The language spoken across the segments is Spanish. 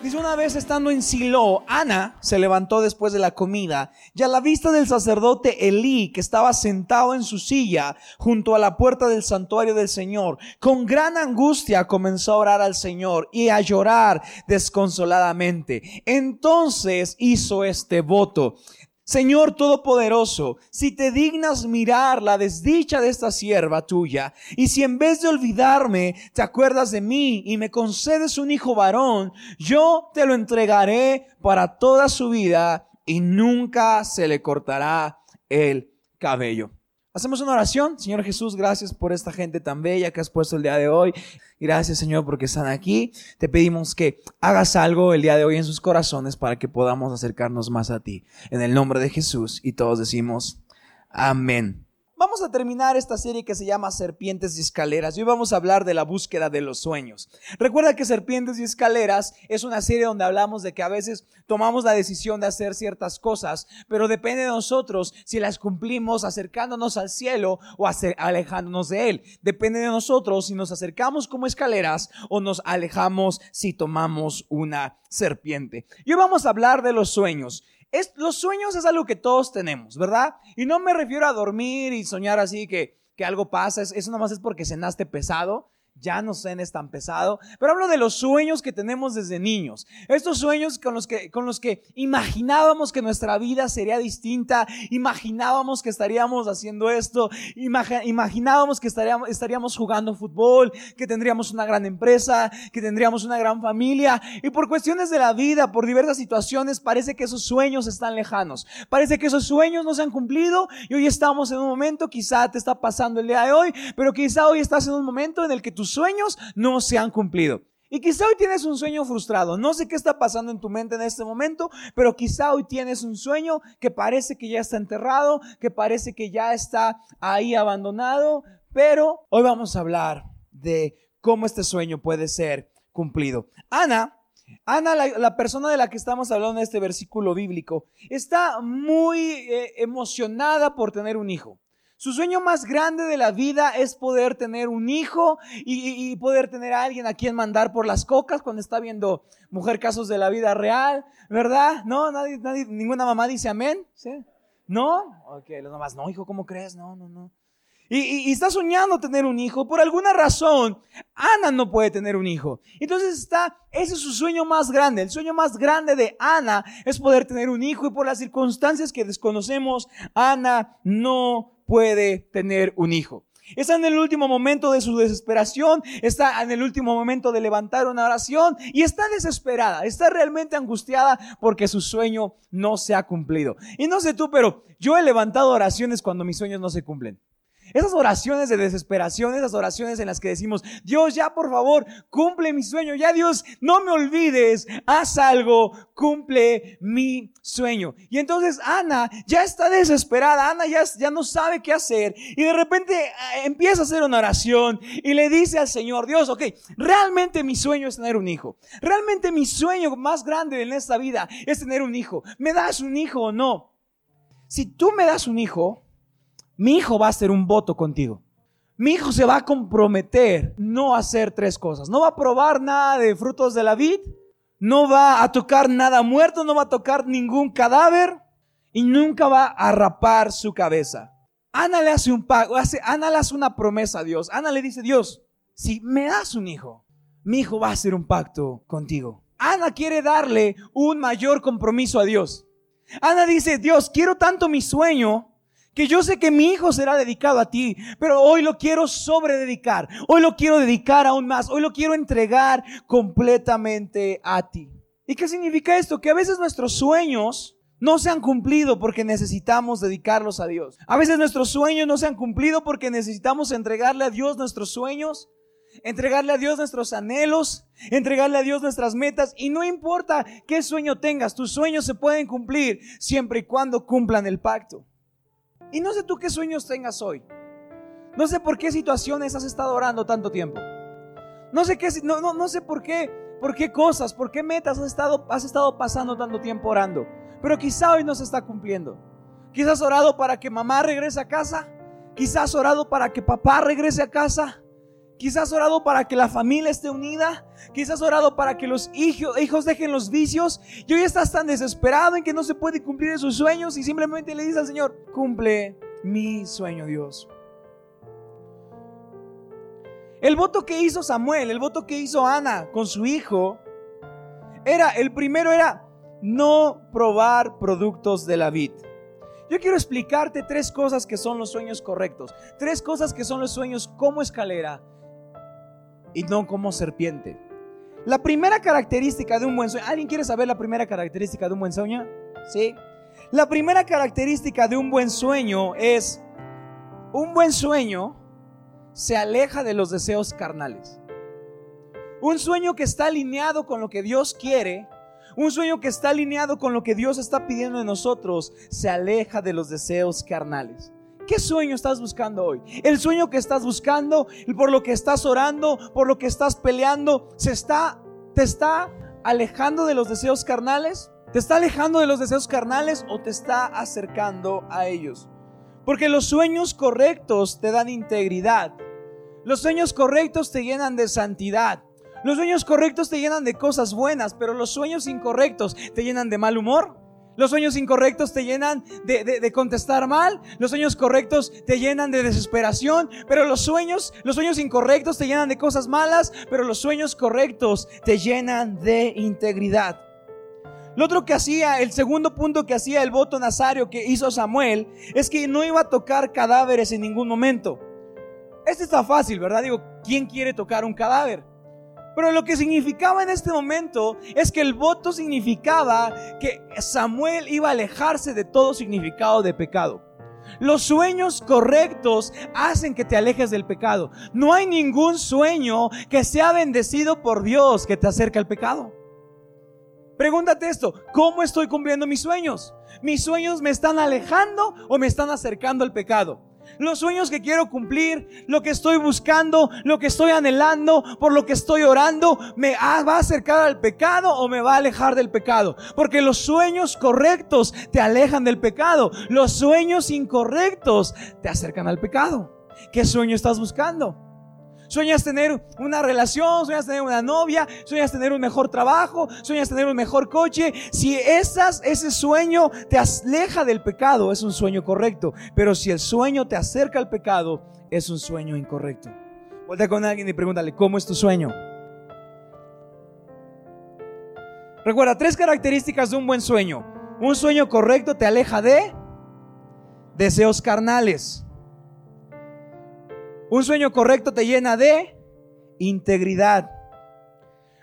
Dice una vez estando en Silo, Ana se levantó después de la comida y a la vista del sacerdote Elí, que estaba sentado en su silla junto a la puerta del santuario del Señor, con gran angustia comenzó a orar al Señor y a llorar desconsoladamente. Entonces hizo este voto. Señor Todopoderoso, si te dignas mirar la desdicha de esta sierva tuya, y si en vez de olvidarme te acuerdas de mí y me concedes un hijo varón, yo te lo entregaré para toda su vida y nunca se le cortará el cabello. Hacemos una oración. Señor Jesús, gracias por esta gente tan bella que has puesto el día de hoy. Gracias, Señor, porque están aquí. Te pedimos que hagas algo el día de hoy en sus corazones para que podamos acercarnos más a ti. En el nombre de Jesús. Y todos decimos, amén. Vamos a terminar esta serie que se llama Serpientes y Escaleras hoy vamos a hablar de la búsqueda de los sueños. Recuerda que Serpientes y Escaleras es una serie donde hablamos de que a veces tomamos la decisión de hacer ciertas cosas, pero depende de nosotros si las cumplimos acercándonos al cielo o alejándonos de él. Depende de nosotros si nos acercamos como escaleras o nos alejamos si tomamos una serpiente. Y hoy vamos a hablar de los sueños los sueños es algo que todos tenemos, ¿verdad? Y no me refiero a dormir y soñar así que, que algo pasa, eso nada más es porque cenaste pesado ya no es tan pesado, pero hablo de los sueños que tenemos desde niños. Estos sueños con los que, con los que imaginábamos que nuestra vida sería distinta, imaginábamos que estaríamos haciendo esto, imaginábamos que estaríamos, estaríamos jugando fútbol, que tendríamos una gran empresa, que tendríamos una gran familia, y por cuestiones de la vida, por diversas situaciones, parece que esos sueños están lejanos. Parece que esos sueños no se han cumplido y hoy estamos en un momento, quizá te está pasando el día de hoy, pero quizá hoy estás en un momento en el que tus sueños no se han cumplido. Y quizá hoy tienes un sueño frustrado. No sé qué está pasando en tu mente en este momento, pero quizá hoy tienes un sueño que parece que ya está enterrado, que parece que ya está ahí abandonado. Pero hoy vamos a hablar de cómo este sueño puede ser cumplido. Ana, Ana, la, persona de la que estamos hablando en este versículo bíblico, está muy eh, emocionada por tener un hijo. Su sueño más grande de la vida es poder tener un hijo y, poder tener a alguien a quien mandar por las cocas cuando está viendo mujer casos de la vida real, ¿verdad? No, nadie, nadie, ninguna mamá dice amén, ¿sí? ¿No? Ok, los mamás, no, hijo, ¿cómo crees? No, no, no. Y, y, está soñando tener un hijo. Por alguna razón, Ana no puede tener un hijo. Entonces está, ese es su sueño más grande. El sueño más grande de Ana es poder tener un hijo y por las circunstancias que desconocemos, Ana no puede tener un hijo. Está en el último momento de su desesperación, está en el último momento de levantar una oración y está desesperada, está realmente angustiada porque su sueño no se ha cumplido. Y no sé tú, pero yo he levantado oraciones cuando mis sueños no se cumplen. Esas oraciones de desesperación, esas oraciones en las que decimos, Dios, ya por favor, cumple mi sueño, ya Dios, no me olvides, haz algo, cumple mi sueño. Y entonces Ana ya está desesperada, Ana ya, ya no sabe qué hacer y de repente eh, empieza a hacer una oración y le dice al Señor, Dios, ok, realmente mi sueño es tener un hijo, realmente mi sueño más grande en esta vida es tener un hijo. ¿Me das un hijo o no? Si tú me das un hijo, mi hijo va a hacer un voto contigo. Mi hijo se va a comprometer no hacer tres cosas. No va a probar nada de frutos de la vid, no va a tocar nada muerto, no va a tocar ningún cadáver y nunca va a rapar su cabeza. Ana le hace un pago, Ana le hace una promesa a Dios. Ana le dice, Dios, si me das un hijo, mi hijo va a hacer un pacto contigo. Ana quiere darle un mayor compromiso a Dios. Ana dice, Dios, quiero tanto mi sueño que yo sé que mi hijo será dedicado a ti, pero hoy lo quiero sobrededicar, hoy lo quiero dedicar aún más, hoy lo quiero entregar completamente a ti. ¿Y qué significa esto? Que a veces nuestros sueños no se han cumplido porque necesitamos dedicarlos a Dios. A veces nuestros sueños no se han cumplido porque necesitamos entregarle a Dios nuestros sueños, entregarle a Dios nuestros anhelos, entregarle a Dios nuestras metas. Y no importa qué sueño tengas, tus sueños se pueden cumplir siempre y cuando cumplan el pacto. Y no sé tú qué sueños tengas hoy. No sé por qué situaciones has estado orando tanto tiempo. No sé qué, no, no, no sé por qué ¿Por qué cosas, por qué metas has estado, has estado pasando tanto tiempo orando? Pero quizá hoy no se está cumpliendo. Quizás orado para que mamá regrese a casa. Quizás orado para que papá regrese a casa. Quizás has orado para que la familia esté unida. Quizás has orado para que los hijos, dejen los vicios. Y hoy estás tan desesperado en que no se puede cumplir sus sueños y simplemente le dices al Señor, cumple mi sueño, Dios. El voto que hizo Samuel, el voto que hizo Ana con su hijo, era, el primero era no probar productos de la vid. Yo quiero explicarte tres cosas que son los sueños correctos, tres cosas que son los sueños como escalera y no como serpiente. La primera característica de un buen sueño, ¿alguien quiere saber la primera característica de un buen sueño? Sí. La primera característica de un buen sueño es un buen sueño se aleja de los deseos carnales. Un sueño que está alineado con lo que Dios quiere, un sueño que está alineado con lo que Dios está pidiendo de nosotros, se aleja de los deseos carnales. ¿Qué sueño estás buscando hoy? El sueño que estás buscando, por lo que estás orando, por lo que estás peleando, se está te está alejando de los deseos carnales? ¿Te está alejando de los deseos carnales o te está acercando a ellos? Porque los sueños correctos te dan integridad. Los sueños correctos te llenan de santidad. Los sueños correctos te llenan de cosas buenas, pero los sueños incorrectos te llenan de mal humor. Los sueños incorrectos te llenan de, contestar mal. Los sueños correctos te llenan de desesperación. Pero los sueños, los sueños incorrectos te llenan de cosas malas. Pero los sueños correctos te llenan de integridad. Lo otro que hacía, el segundo punto que hacía el voto nazario que hizo Samuel, es que no iba a tocar cadáveres en ningún momento. Este está fácil, ¿verdad? Digo, ¿quién quiere tocar un cadáver? Pero lo que significaba en este momento es que el voto significaba que Samuel iba a alejarse de todo significado de pecado. Los sueños correctos hacen que te alejes del pecado. No hay ningún sueño que sea bendecido por Dios que te acerque al pecado. Pregúntate esto, ¿cómo estoy cumpliendo mis sueños? ¿Mis sueños me están alejando o me están acercando al pecado? Los sueños que quiero cumplir, lo que estoy buscando, lo que estoy anhelando, por lo que estoy orando, me va a acercar al pecado o me va a alejar del pecado. Porque los sueños correctos te alejan del pecado. Los sueños incorrectos te acercan al pecado. ¿Qué sueño estás buscando? Sueñas tener una relación, sueñas tener una novia, sueñas tener un mejor trabajo, sueñas tener un mejor coche. Si ese sueño te aleja del pecado, es un sueño correcto. Pero si el sueño te acerca al pecado, es un sueño incorrecto. Vuelta con alguien y pregúntale, ¿cómo es tu sueño? Recuerda, tres características de un buen sueño. Un sueño correcto te aleja de deseos carnales. Un sueño correcto te llena de integridad.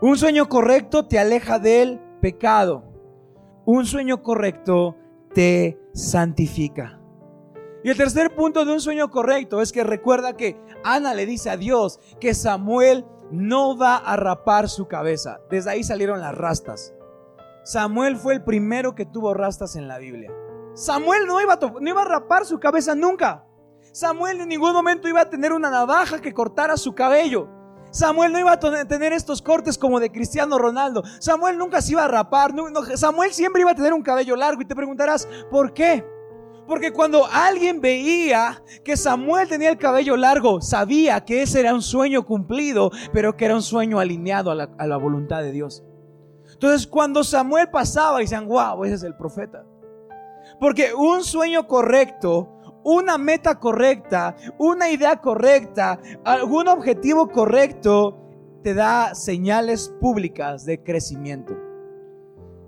Un sueño correcto te aleja del pecado. Un sueño correcto te santifica. Y el tercer punto de un sueño correcto es que recuerda que Ana le dice a Dios que Samuel no va a rapar su cabeza. Desde ahí salieron las rastas. Samuel fue el primero que tuvo rastas en la Biblia. Samuel no iba a, no iba a rapar su cabeza nunca. Samuel en ningún momento iba a tener una navaja que cortara su cabello. Samuel no iba a tener estos cortes como de Cristiano Ronaldo. Samuel nunca se iba a rapar. Samuel siempre iba a tener un cabello largo. Y te preguntarás, ¿por qué? Porque cuando alguien veía que Samuel tenía el cabello largo, sabía que ese era un sueño cumplido, pero que era un sueño alineado a la, voluntad de Dios. Entonces, cuando Samuel pasaba, y decían, wow, ese es el profeta. Porque un sueño correcto una meta correcta, una idea correcta, algún objetivo correcto, te da señales públicas de crecimiento.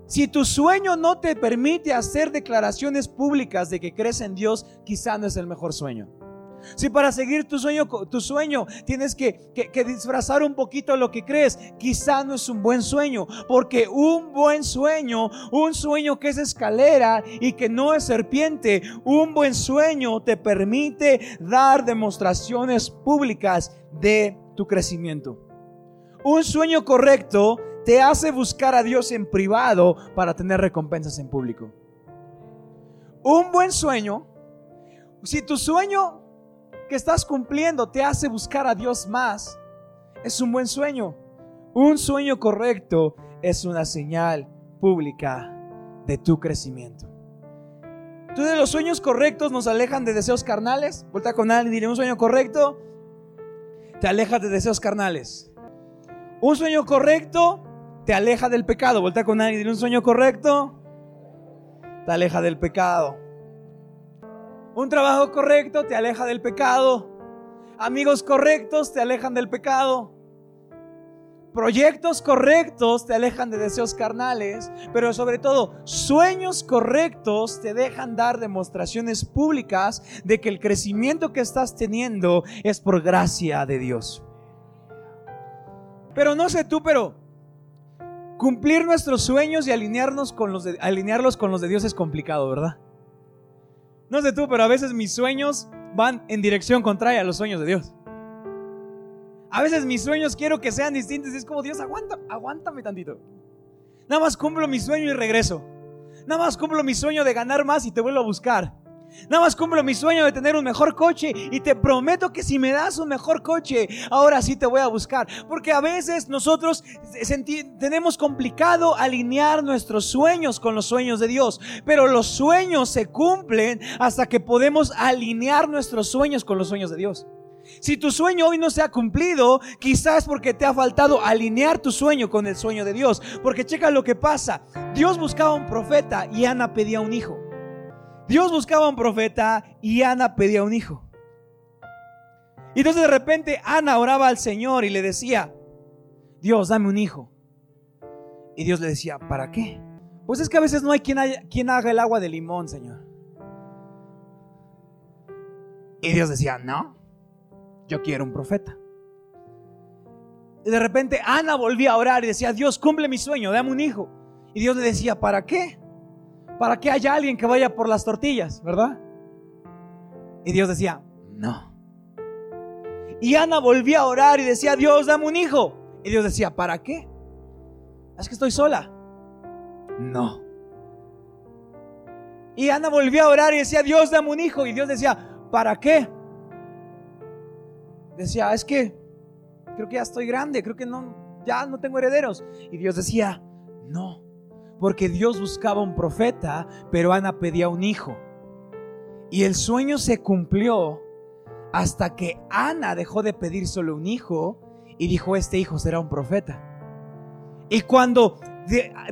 Si tu sueño no te permite hacer declaraciones públicas de que crees en Dios, quizá no es el mejor sueño. Si para seguir tu sueño, tu sueño tienes que, disfrazar un poquito lo que crees, quizá no es un buen sueño, porque un buen sueño, un sueño que es escalera y que no es serpiente, un buen sueño te permite dar demostraciones públicas de tu crecimiento. Un sueño correcto te hace buscar a Dios en privado para tener recompensas en público. Un buen sueño, si tu sueño que estás cumpliendo te hace buscar a Dios más, es un buen sueño. Un sueño correcto es una señal pública de tu crecimiento. Entonces los sueños correctos nos alejan de deseos carnales. Vuelta con alguien y dile, un sueño correcto te aleja de deseos carnales. Un sueño correcto te aleja del pecado. Vuelta con alguien y dile, un sueño correcto te aleja del pecado. Un trabajo correcto te aleja del pecado. Amigos correctos te alejan del pecado. Proyectos correctos te alejan de deseos carnales, pero sobre todo sueños correctos te dejan dar demostraciones públicas de que el crecimiento que estás teniendo es por gracia de Dios. Pero no sé tú, pero cumplir nuestros sueños y alinearnos con los alinearlos con los de Dios es complicado, ¿verdad? No sé tú, pero a veces mis sueños van en dirección contraria a los sueños de Dios. A veces mis sueños quiero que sean distintos y es como, Dios, aguanta, aguántame tantito. Nada más cumplo mi sueño y regreso. Nada más cumplo mi sueño de ganar más y te vuelvo a buscar. Nada más cumplo mi sueño de tener un mejor coche y te prometo que si me das un mejor coche, ahora sí te voy a buscar. Porque a veces nosotros tenemos complicado alinear nuestros sueños con los sueños de Dios. Pero los sueños se cumplen hasta que podemos alinear nuestros sueños con los sueños de Dios. Si tu sueño hoy no se ha cumplido, quizás porque te ha faltado alinear tu sueño con el sueño de Dios. Porque checa lo que pasa. Dios buscaba un profeta y Ana pedía un hijo. Dios buscaba un profeta y Ana pedía un hijo. Y entonces de repente Ana oraba al Señor y le decía, Dios, dame un hijo. Y Dios le decía, ¿para qué? Pues es que a veces no hay quien, quien haga el agua de limón, Señor. Y Dios decía, no, yo quiero un profeta. Y de repente Ana volvía a orar y decía, Dios, cumple mi sueño, dame un hijo. Y Dios le decía, ¿para qué? Para que haya alguien que vaya por las tortillas, ¿verdad? Y Dios decía, no. Y Ana volvía a orar y decía, Dios, dame un hijo. Y Dios decía, ¿para qué? Es que estoy sola. No. Y Ana volvía a orar y decía, Dios, dame un hijo. Y Dios decía, ¿para qué? Decía, es que creo que ya estoy grande, creo que no, ya no tengo herederos. Y Dios decía, no porque Dios buscaba un profeta, pero Ana pedía un hijo. Y el sueño se cumplió hasta que Ana dejó de pedir solo un hijo y dijo, este hijo será un profeta. Y cuando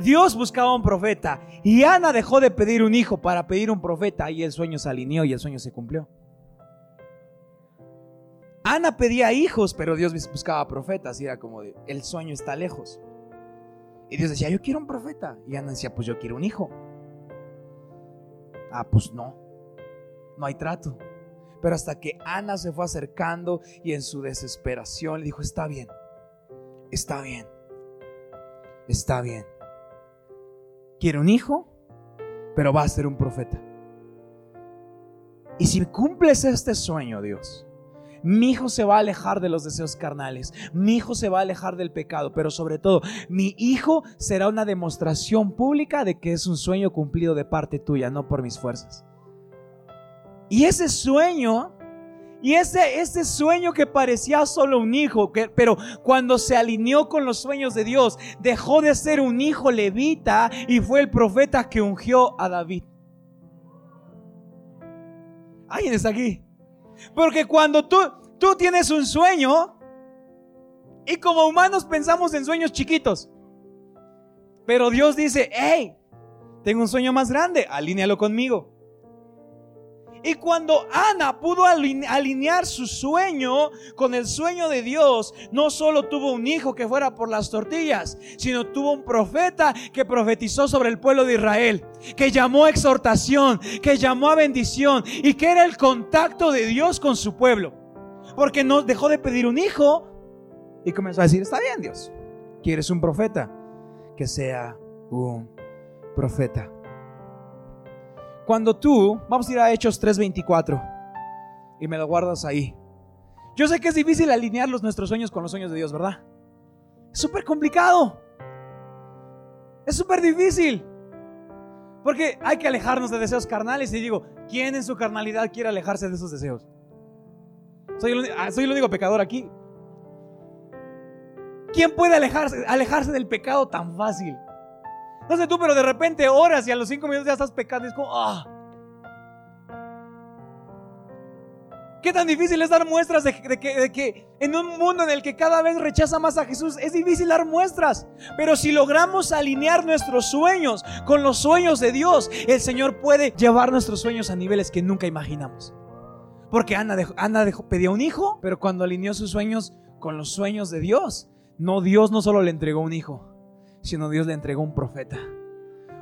Dios buscaba un profeta y Ana dejó de pedir un hijo para pedir un profeta, y el sueño se alineó y el sueño se cumplió. Ana pedía hijos, pero Dios buscaba profetas y era como el sueño está lejos. Y Dios decía, yo quiero un profeta. Y Ana decía, pues yo quiero un hijo. Ah, pues no. No hay trato. Pero hasta que Ana se fue acercando y en su desesperación le dijo, está bien, está bien, está bien. Quiero un hijo, pero va a ser un profeta. Y si cumples este sueño, Dios, mi hijo se va a alejar de los deseos carnales. Mi hijo se va a alejar del pecado. Pero sobre todo, mi hijo será una demostración pública de que es un sueño cumplido de parte tuya, no por mis fuerzas. Y ese sueño y ese, ese, sueño que parecía solo un hijo, que, pero cuando se alineó con los sueños de Dios, dejó de ser un hijo levita y fue el profeta que ungió a David. ¿Alguien está aquí? Porque cuando tú, tú tienes un sueño, y como humanos pensamos en sueños chiquitos, pero Dios dice, hey, tengo un sueño más grande, alínealo conmigo. Y cuando Ana pudo alinear su sueño con el sueño de Dios, no solo tuvo un hijo que fuera por las tortillas, sino tuvo un profeta que profetizó sobre el pueblo de Israel, que llamó a exhortación, que llamó a bendición y que era el contacto de Dios con su pueblo. Porque no dejó de pedir un hijo y comenzó a decir, está bien Dios, ¿quieres un profeta? Que sea un profeta. Cuando tú, vamos a ir a Hechos 3:24 y me lo guardas ahí. Yo sé que es difícil alinear los, nuestros sueños con los sueños de Dios, ¿verdad? Es súper complicado. Es súper difícil. Porque hay que alejarnos de deseos carnales. Y digo, ¿quién en su carnalidad quiere alejarse de esos deseos? Soy el, ah, soy único pecador aquí. ¿Quién puede alejarse, alejarse del pecado tan fácil? No sé tú, pero de repente horas y a los cinco minutos ya estás pecando. es como, ah. ¿Qué tan difícil es dar muestras de, que, en un mundo en el que cada vez rechaza más a Jesús es difícil dar muestras? Pero si logramos alinear nuestros sueños con los sueños de Dios, el Señor puede llevar nuestros sueños a niveles que nunca imaginamos. Porque Ana, Ana pedía un hijo, pero cuando alineó sus sueños con los sueños de Dios, no Dios no solo le entregó un hijo, sino Dios le entregó un profeta.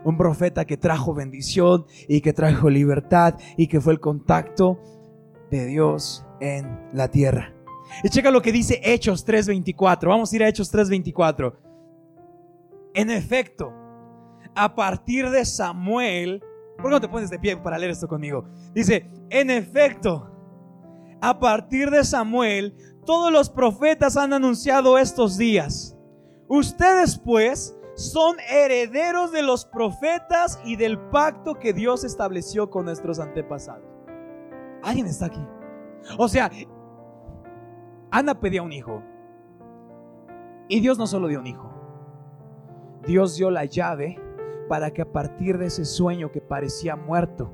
Un profeta que trajo bendición y que trajo libertad y que fue el contacto de Dios en la tierra. Y checa lo que dice Hechos 3:24. Vamos a ir a Hechos 3:24. En efecto, a partir de Samuel, ¿por qué no te pones de pie para leer esto conmigo? Dice, en efecto, a partir de Samuel, todos los profetas han anunciado estos días. Ustedes pues son herederos de los profetas y del pacto que Dios estableció con nuestros antepasados. Alguien está aquí. O sea, Ana pedía un hijo. Y Dios no solo dio un hijo. Dios dio la llave para que a partir de ese sueño que parecía muerto,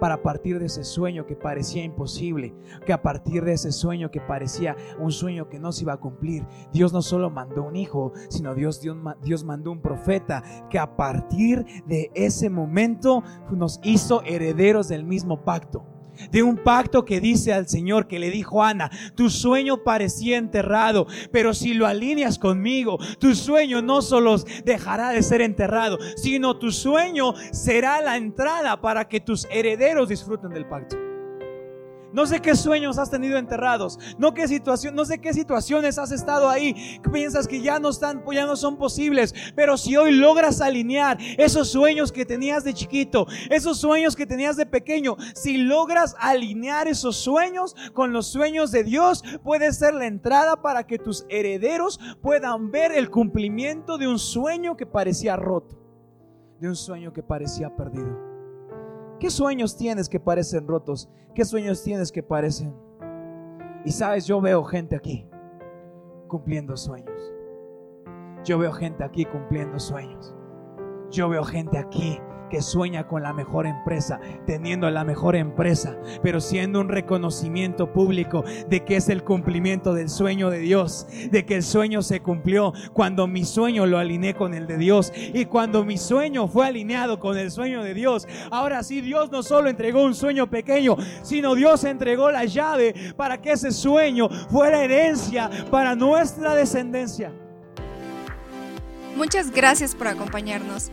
para partir de ese sueño que parecía imposible, que a partir de ese sueño que parecía un sueño que no se iba a cumplir, Dios no solo mandó un hijo, sino Dios, Dios, Dios mandó un profeta que a partir de ese momento nos hizo herederos del mismo pacto de un pacto que dice al Señor que le dijo Ana, tu sueño parecía enterrado, pero si lo alineas conmigo, tu sueño no solo dejará de ser enterrado, sino tu sueño será la entrada para que tus herederos disfruten del pacto. No sé qué sueños has tenido enterrados. No, qué situación, no sé qué situaciones has estado ahí. Piensas que ya no están, ya no son posibles. Pero si hoy logras alinear esos sueños que tenías de chiquito, esos sueños que tenías de pequeño, si logras alinear esos sueños con los sueños de Dios, puede ser la entrada para que tus herederos puedan ver el cumplimiento de un sueño que parecía roto, de un sueño que parecía perdido. ¿Qué sueños tienes que parecen rotos? ¿Qué sueños tienes que parecen? Y sabes, yo veo gente aquí cumpliendo sueños. Yo veo gente aquí cumpliendo sueños. Yo veo gente aquí que sueña con la mejor empresa, teniendo la mejor empresa, pero siendo un reconocimiento público de que es el cumplimiento del sueño de Dios, de que el sueño se cumplió cuando mi sueño lo alineé con el de Dios y cuando mi sueño fue alineado con el sueño de Dios. Ahora sí, Dios no solo entregó un sueño pequeño, sino Dios entregó la llave para que ese sueño fuera herencia para nuestra descendencia. Muchas gracias por acompañarnos.